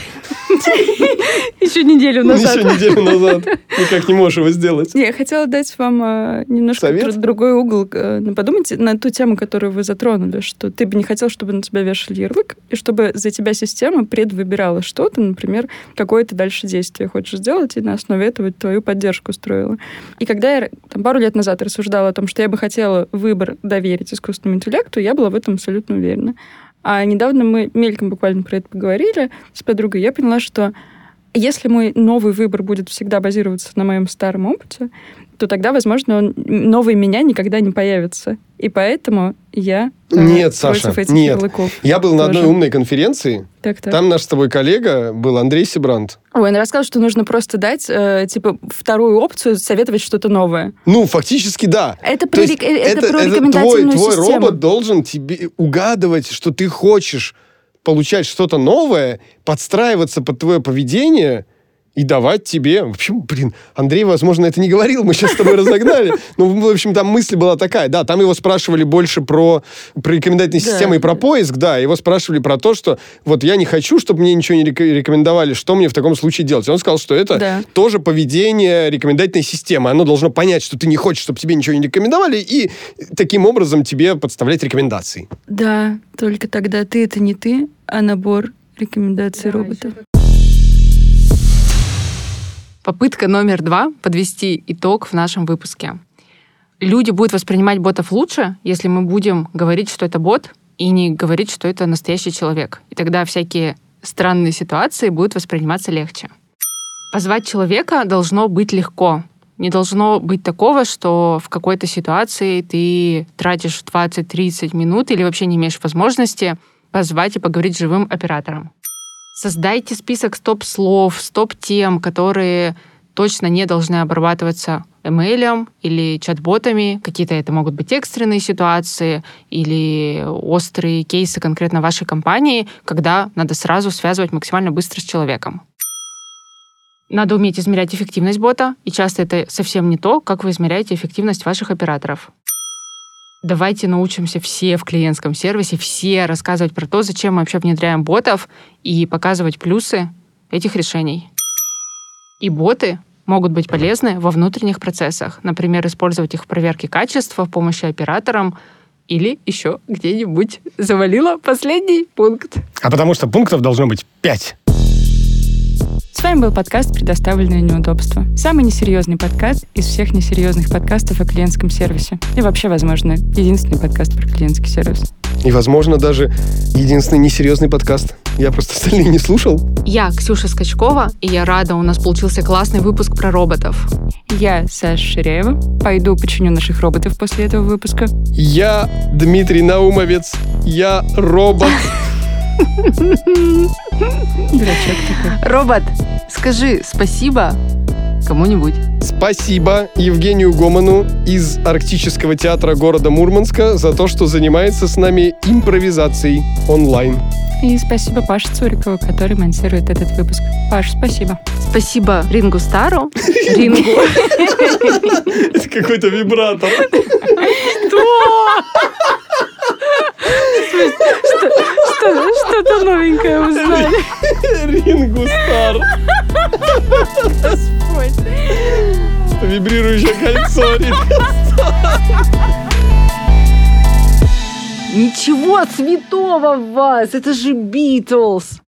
Еще неделю назад. еще неделю назад? Никак не можешь его сделать. Не, я хотела дать вам э, немножко Совет? другой угол. э, подумайте на ту тему, которую вы затронули, что ты бы не хотел, чтобы на тебя вешали ярлык, и чтобы за тебя система предвыбирала что-то, например, какое ты дальше действие хочешь сделать, и на основе этого твою поддержку устроила. И когда я там, пару лет назад рассуждала о том, что я бы хотела выбор доверить искусственному интеллекту, я была в этом абсолютно уверена. А недавно мы мельком буквально про это поговорили с подругой, я поняла, что если мой новый выбор будет всегда базироваться на моем старом опыте, то тогда, возможно, он, новый меня никогда не появится. И поэтому я э, Нет, против Саша, этих нет. ярлыков. Я был на одной тоже. умной конференции. Так, так. Там наш с тобой коллега был Андрей Сибрант. Ой, он рассказал, что нужно просто дать, э, типа, вторую опцию, советовать что-то новое. Ну, фактически, да. Это То про, есть рек- э, это про твой, рекомендательную твой систему. робот должен тебе угадывать, что ты хочешь получать что-то новое, подстраиваться под твое поведение и давать тебе... В общем, блин, Андрей, возможно, это не говорил, мы сейчас с тобой разогнали. Но, в общем, там мысль была такая. Да, там его спрашивали больше про, про рекомендательные Да. системы и про поиск, да. Его спрашивали про то, что вот я не хочу, чтобы мне ничего не рек- рекомендовали, что мне в таком случае делать. И он сказал, что это Да. тоже поведение рекомендательной системы. Оно должно понять, что ты не хочешь, чтобы тебе ничего не рекомендовали, и таким образом тебе подставлять рекомендации. Да, только тогда ты это не ты, а набор рекомендаций робота. Попытка номер два — подвести итог в нашем выпуске. Люди будут воспринимать ботов лучше, если мы будем говорить, что это бот, и не говорить, что это настоящий человек. И тогда всякие странные ситуации будут восприниматься легче. Позвать человека должно быть легко. Не должно быть такого, что в какой-то ситуации ты тратишь 20-30 минут или вообще не имеешь возможности позвать и поговорить с живым оператором. Создайте список стоп-слов, стоп-тем, которые точно не должны обрабатываться эмейлем или чат-ботами. Какие-то это могут быть экстренные ситуации или острые кейсы конкретно вашей компании, когда надо сразу связывать максимально быстро с человеком. Надо уметь измерять эффективность бота, и часто это совсем не то, как вы измеряете эффективность ваших операторов. Давайте научимся все в клиентском сервисе, все рассказывать про то, зачем мы вообще внедряем ботов и показывать плюсы этих решений. И боты могут быть полезны во внутренних процессах. Например, использовать их в проверке качества, в помощи операторам или еще где-нибудь завалила последний пункт. А потому что пунктов должно быть пять. С вами был подкаст «Предоставленные неудобства». Самый несерьезный подкаст из всех несерьезных подкастов о клиентском сервисе. И вообще, возможно, единственный подкаст про клиентский сервис. И, возможно, даже единственный несерьезный подкаст. Я просто остальные не слушал. Я Ксюша Скачкова, и я рада, у нас получился классный выпуск про роботов. Я Саша Ширяева. Пойду починю наших роботов после этого выпуска. Я Дмитрий Наумовец. Я робот. Дурачок такой. Робот, скажи спасибо кому-нибудь. Спасибо Евгению Гоману из Арктического театра города Мурманска за то, что занимается с нами импровизацией онлайн. И спасибо Паше Цурикову, который монтирует этот выпуск. Паш, спасибо. Спасибо Рингу Стару. Рингу. Это какой-то вибратор. Что- Что-то новенькое узнали. Рингу Стар. Вибрирующее кольцо. Ничего святого в вас! Это же Битлз!